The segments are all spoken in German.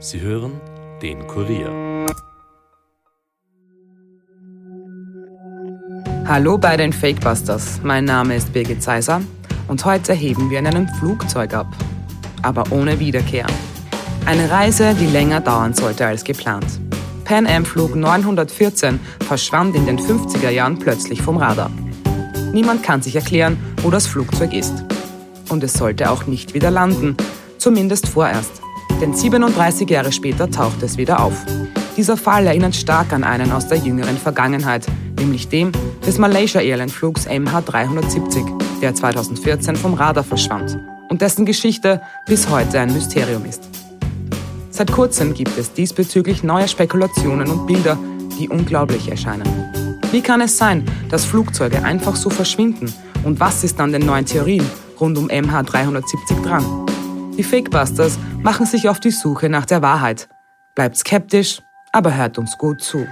Sie hören den Kurier. Hallo bei den Fakebusters. Mein Name ist Birgit Seiser und heute heben wir in einem Flugzeug ab. Aber ohne Wiederkehr. Eine Reise, die länger dauern sollte als geplant. Pan Am Flug 914 verschwand in den 50er Jahren plötzlich vom Radar. Niemand kann sich erklären, wo das Flugzeug ist. Und es sollte auch nicht wieder landen, zumindest vorerst. Denn 37 Jahre später taucht es wieder auf. Dieser Fall erinnert stark an einen aus der jüngeren Vergangenheit, nämlich dem des Malaysia Airlines Flugs MH370, der 2014 vom Radar verschwand und dessen Geschichte bis heute ein Mysterium ist. Seit kurzem gibt es diesbezüglich neue Spekulationen und Bilder, die unglaublich erscheinen. Wie kann es sein, dass Flugzeuge einfach so verschwinden? Und was ist an den neuen Theorien rund um MH370 dran? Die Fakebusters machen sich auf die Suche nach der Wahrheit. Bleibt skeptisch, aber hört uns gut zu.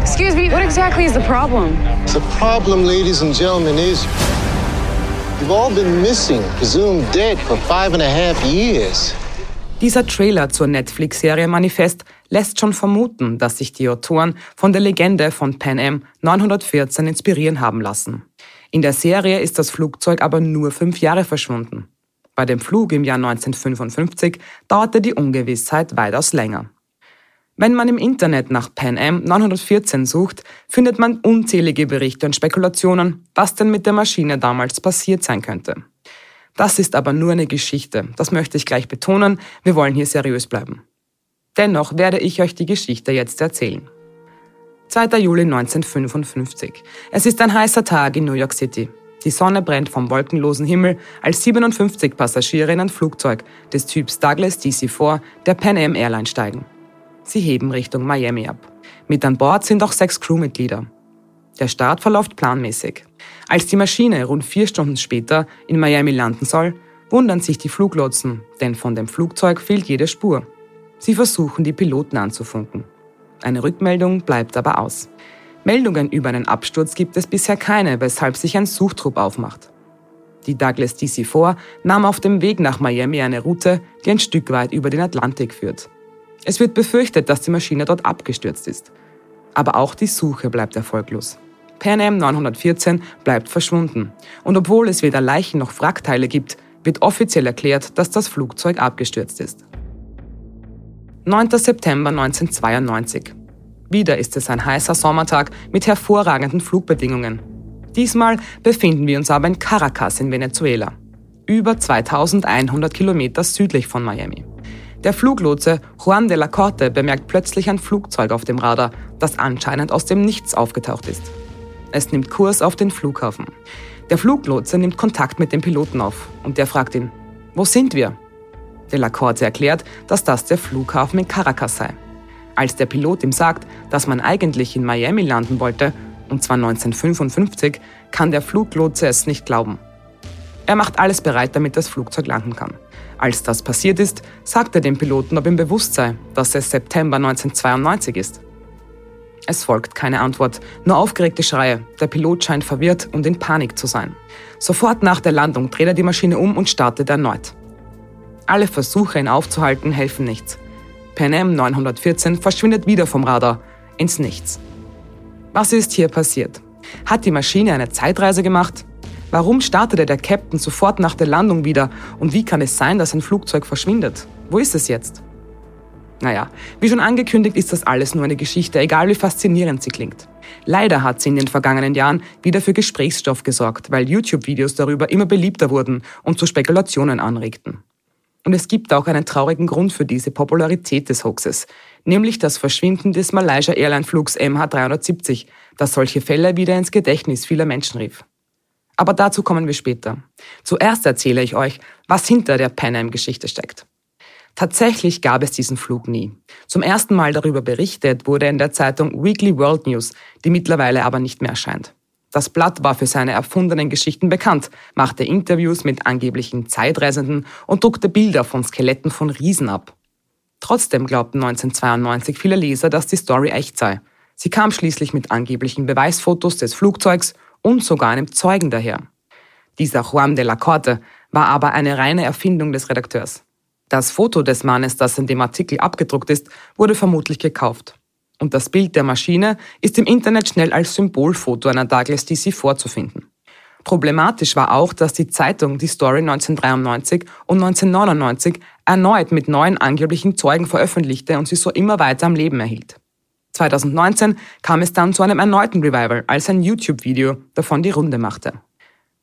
Excuse me, what exactly is the problem? The problem, ladies and gentlemen, is you've all been missing, presumed dead for five and a half years. Dieser Trailer zur Netflix-Serie Manifest lässt schon vermuten, dass sich die Autoren von der Legende von Pan Am 914 inspirieren haben lassen. In der Serie ist das Flugzeug aber nur fünf Jahre verschwunden. Bei dem Flug im Jahr 1955 dauerte die Ungewissheit weitaus länger. Wenn man im Internet nach Pan Am 914 sucht, findet man unzählige Berichte und Spekulationen, was denn mit der Maschine damals passiert sein könnte. Das ist aber nur eine Geschichte, das möchte ich gleich betonen, wir wollen hier seriös bleiben. Dennoch werde ich euch die Geschichte jetzt erzählen. 2. Juli 1955. Es ist ein heißer Tag in New York City. Die Sonne brennt vom wolkenlosen Himmel, als 57 Passagiere in ein Flugzeug des Typs Douglas DC-4 der Pan Am Airline steigen. Sie heben Richtung Miami ab. Mit an Bord sind auch sechs Crewmitglieder. Der Start verläuft planmäßig. Als die Maschine rund vier Stunden später in Miami landen soll, wundern sich die Fluglotsen, denn von dem Flugzeug fehlt jede Spur. Sie versuchen, die Piloten anzufunken. Eine Rückmeldung bleibt aber aus. Meldungen über einen Absturz gibt es bisher keine, weshalb sich ein Suchtrupp aufmacht. Die Douglas DC-4 nahm auf dem Weg nach Miami eine Route, die ein Stück weit über den Atlantik führt. Es wird befürchtet, dass die Maschine dort abgestürzt ist. Aber auch die Suche bleibt erfolglos. Pan Am 914 bleibt verschwunden. Und obwohl es weder Leichen noch Wrackteile gibt, wird offiziell erklärt, dass das Flugzeug abgestürzt ist. 9. September 1992. Wieder ist es ein heißer Sommertag mit hervorragenden Flugbedingungen. Diesmal befinden wir uns aber in Caracas in Venezuela, über 2100 Kilometer südlich von Miami. Der Fluglotse Juan de la Corte bemerkt plötzlich ein Flugzeug auf dem Radar, das anscheinend aus dem Nichts aufgetaucht ist. Es nimmt Kurs auf den Flughafen. Der Fluglotse nimmt Kontakt mit dem Piloten auf und der fragt ihn, wo sind wir? De la Corte erklärt, dass das der Flughafen in Caracas sei. Als der Pilot ihm sagt, dass man eigentlich in Miami landen wollte, und zwar 1955, kann der Fluglotse es nicht glauben. Er macht alles bereit, damit das Flugzeug landen kann. Als das passiert ist, sagt er dem Piloten, ob ihm bewusst sei, dass es September 1992 ist. Es folgt keine Antwort, nur aufgeregte Schreie. Der Pilot scheint verwirrt und in Panik zu sein. Sofort nach der Landung dreht er die Maschine um und startet erneut. Alle Versuche, ihn aufzuhalten, helfen nichts. Pan Am 914 verschwindet wieder vom Radar, ins Nichts. Was ist hier passiert? Hat die Maschine eine Zeitreise gemacht? Warum startete der Captain sofort nach der Landung wieder und wie kann es sein, dass ein Flugzeug verschwindet? Wo ist es jetzt? Naja, wie schon angekündigt, ist das alles nur eine Geschichte, egal wie faszinierend sie klingt. Leider hat sie in den vergangenen Jahren wieder für Gesprächsstoff gesorgt, weil YouTube-Videos darüber immer beliebter wurden und zu Spekulationen anregten. Und es gibt auch einen traurigen Grund für diese Popularität des Hoaxes, nämlich das Verschwinden des Malaysia Airline Flugs MH370, das solche Fälle wieder ins Gedächtnis vieler Menschen rief. Aber dazu kommen wir später. Zuerst erzähle ich euch, was hinter der Pan Am-Geschichte steckt. Tatsächlich gab es diesen Flug nie. Zum ersten Mal darüber berichtet wurde in der Zeitung Weekly World News, die mittlerweile aber nicht mehr erscheint. Das Blatt war für seine erfundenen Geschichten bekannt, machte Interviews mit angeblichen Zeitreisenden und druckte Bilder von Skeletten von Riesen ab. Trotzdem glaubten 1992 viele Leser, dass die Story echt sei. Sie kam schließlich mit angeblichen Beweisfotos des Flugzeugs und sogar einem Zeugen daher. Dieser Juan de la Corte war aber eine reine Erfindung des Redakteurs. Das Foto des Mannes, das in dem Artikel abgedruckt ist, wurde vermutlich gekauft. Und das Bild der Maschine ist im Internet schnell als Symbolfoto einer Douglas DC vorzufinden. Problematisch war auch, dass die Zeitung die Story 1993 und 1999 erneut mit neuen angeblichen Zeugen veröffentlichte und sie so immer weiter am Leben erhielt. 2019 kam es dann zu einem erneuten Revival, als ein YouTube-Video davon die Runde machte.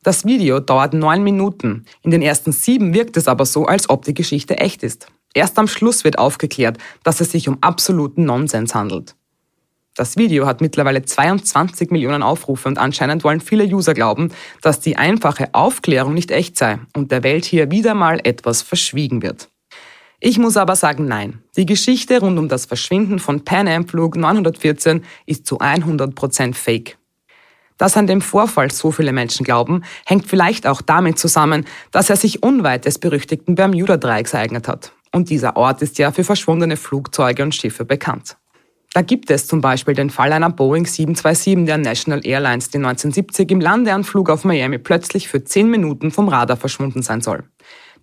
Das Video dauert neun Minuten. In den ersten sieben wirkt es aber so, als ob die Geschichte echt ist. Erst am Schluss wird aufgeklärt, dass es sich um absoluten Nonsens handelt. Das Video hat mittlerweile 22 Millionen Aufrufe und anscheinend wollen viele User glauben, dass die einfache Aufklärung nicht echt sei und der Welt hier wieder mal etwas verschwiegen wird. Ich muss aber sagen, nein. Die Geschichte rund um das Verschwinden von Pan Am Flug 914 ist zu 100% fake. Dass an dem Vorfall so viele Menschen glauben, hängt vielleicht auch damit zusammen, dass er sich unweit des berüchtigten Bermuda-Dreiecks ereignet hat. Und dieser Ort ist ja für verschwundene Flugzeuge und Schiffe bekannt. Da gibt es zum Beispiel den Fall einer Boeing 727 der National Airlines, die 1970 im Landeanflug auf Miami plötzlich für 10 Minuten vom Radar verschwunden sein soll.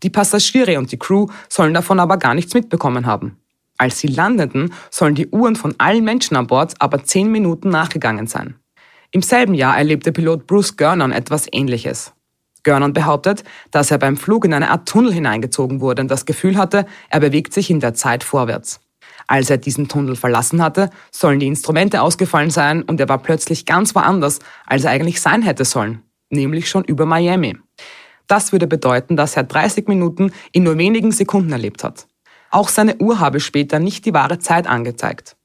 Die Passagiere und die Crew sollen davon aber gar nichts mitbekommen haben. Als sie landeten, sollen die Uhren von allen Menschen an Bord aber 10 Minuten nachgegangen sein. Im selben Jahr erlebte Pilot Bruce Gernon etwas Ähnliches. Gernon behauptet, dass er beim Flug in eine Art Tunnel hineingezogen wurde und das Gefühl hatte, er bewegt sich in der Zeit vorwärts. Als er diesen Tunnel verlassen hatte, sollen die Instrumente ausgefallen sein und er war plötzlich ganz woanders, als er eigentlich sein hätte sollen, nämlich schon über Miami. Das würde bedeuten, dass er 30 Minuten in nur wenigen Sekunden erlebt hat. Auch seine Uhr habe später nicht die wahre Zeit angezeigt.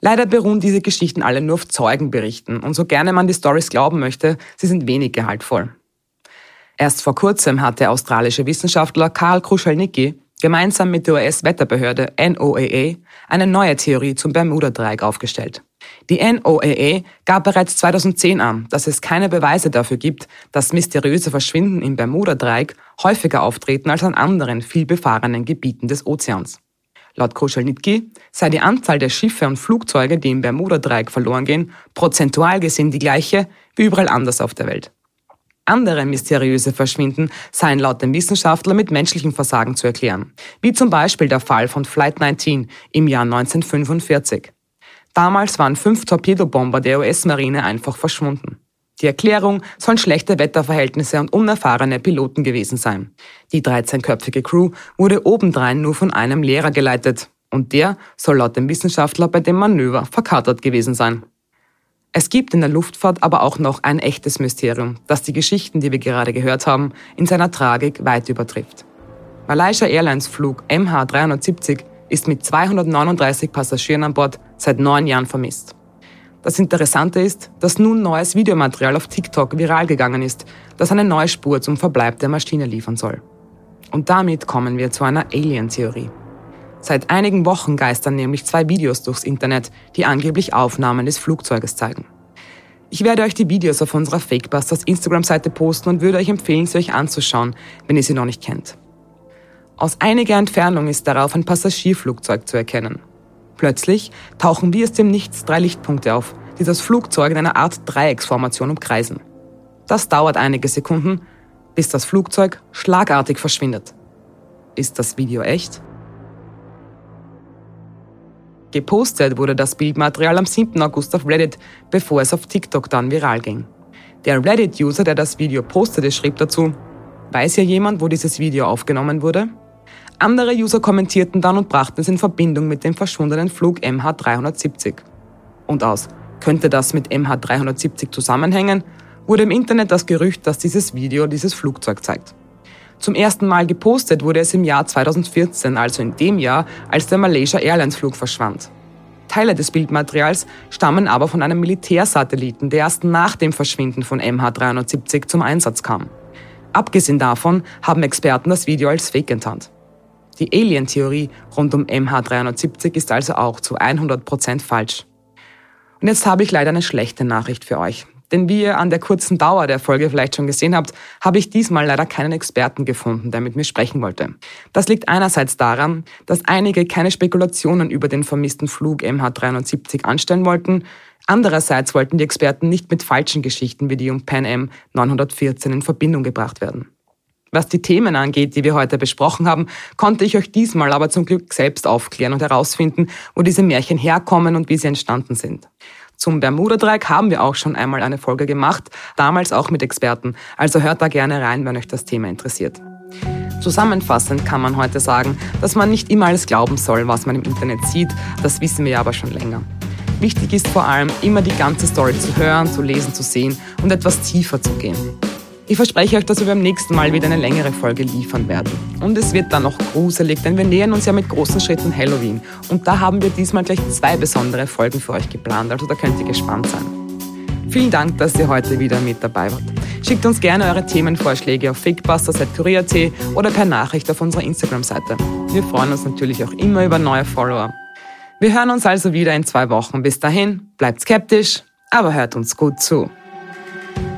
Leider beruhen diese Geschichten alle nur auf Zeugenberichten und so gerne man die Stories glauben möchte, sie sind wenig gehaltvoll. Erst vor kurzem hat der australische Wissenschaftler Karl Kruschelnicki gemeinsam mit der US-Wetterbehörde NOAA eine neue Theorie zum Bermuda-Dreieck aufgestellt. Die NOAA gab bereits 2010 an, dass es keine Beweise dafür gibt, dass mysteriöse Verschwinden im Bermuda-Dreieck häufiger auftreten als an anderen, viel befahrenen Gebieten des Ozeans. Laut Koschelnitki sei die Anzahl der Schiffe und Flugzeuge, die im Bermuda-Dreieck verloren gehen, prozentual gesehen die gleiche wie überall anders auf der Welt. Andere mysteriöse Verschwinden seien laut dem Wissenschaftler mit menschlichem Versagen zu erklären, wie zum Beispiel der Fall von Flight 19 im Jahr 1945. Damals waren fünf Torpedobomber der US-Marine einfach verschwunden. Die Erklärung sollen schlechte Wetterverhältnisse und unerfahrene Piloten gewesen sein. Die 13-köpfige Crew wurde obendrein nur von einem Lehrer geleitet und der soll laut dem Wissenschaftler bei dem Manöver verkatert gewesen sein. Es gibt in der Luftfahrt aber auch noch ein echtes Mysterium, das die Geschichten, die wir gerade gehört haben, in seiner Tragik weit übertrifft. Malaysia Airlines Flug MH370 ist mit 239 Passagieren an Bord seit neun Jahren vermisst. Das Interessante ist, dass nun neues Videomaterial auf TikTok viral gegangen ist, das eine neue Spur zum Verbleib der Maschine liefern soll. Und damit kommen wir zu einer Alien-Theorie. Seit einigen Wochen geistern nämlich zwei Videos durchs Internet, die angeblich Aufnahmen des Flugzeuges zeigen. Ich werde euch die Videos auf unserer Fakebusters Instagram-Seite posten und würde euch empfehlen, sie euch anzuschauen, wenn ihr sie noch nicht kennt. Aus einiger Entfernung ist darauf ein Passagierflugzeug zu erkennen. Plötzlich tauchen wie aus dem Nichts drei Lichtpunkte auf, die das Flugzeug in einer Art Dreiecksformation umkreisen. Das dauert einige Sekunden, bis das Flugzeug schlagartig verschwindet. Ist das Video echt? Gepostet wurde das Bildmaterial am 7. August auf Reddit, bevor es auf TikTok dann viral ging. Der Reddit-User, der das Video postete, schrieb dazu, Weiß ja jemand, wo dieses Video aufgenommen wurde? Andere User kommentierten dann und brachten es in Verbindung mit dem verschwundenen Flug MH370. Und aus, könnte das mit MH370 zusammenhängen, wurde im Internet das Gerücht, dass dieses Video dieses Flugzeug zeigt. Zum ersten Mal gepostet wurde es im Jahr 2014, also in dem Jahr, als der Malaysia Airlines Flug verschwand. Teile des Bildmaterials stammen aber von einem Militärsatelliten, der erst nach dem Verschwinden von MH370 zum Einsatz kam. Abgesehen davon haben Experten das Video als Fake enttarnt. Die Alien-Theorie rund um MH370 ist also auch zu 100% falsch. Und jetzt habe ich leider eine schlechte Nachricht für euch. Denn wie ihr an der kurzen Dauer der Folge vielleicht schon gesehen habt, habe ich diesmal leider keinen Experten gefunden, der mit mir sprechen wollte. Das liegt einerseits daran, dass einige keine Spekulationen über den vermissten Flug MH370 anstellen wollten, andererseits wollten die Experten nicht mit falschen Geschichten wie die um Pan Am 914 in Verbindung gebracht werden. Was die Themen angeht, die wir heute besprochen haben, konnte ich euch diesmal aber zum Glück selbst aufklären und herausfinden, wo diese Märchen herkommen und wie sie entstanden sind. Zum Bermuda-Dreieck haben wir auch schon einmal eine Folge gemacht, damals auch mit Experten, also hört da gerne rein, wenn euch das Thema interessiert. Zusammenfassend kann man heute sagen, dass man nicht immer alles glauben soll, was man im Internet sieht, das wissen wir aber schon länger. Wichtig ist vor allem, immer die ganze Story zu hören, zu lesen, zu sehen und etwas tiefer zu gehen. Ich verspreche euch, dass wir beim nächsten Mal wieder eine längere Folge liefern werden. Und es wird dann noch gruselig, denn wir nähern uns ja mit großen Schritten Halloween. Und da haben wir diesmal gleich zwei besondere Folgen für euch geplant, also da könnt ihr gespannt sein. Vielen Dank, dass ihr heute wieder mit dabei wart. Schickt uns gerne eure Themenvorschläge auf fakebusters.kurier.at oder per Nachricht auf unserer Instagram-Seite. Wir freuen uns natürlich auch immer über neue Follower. Wir hören uns also wieder in zwei Wochen. Bis dahin, bleibt skeptisch, aber hört uns gut zu.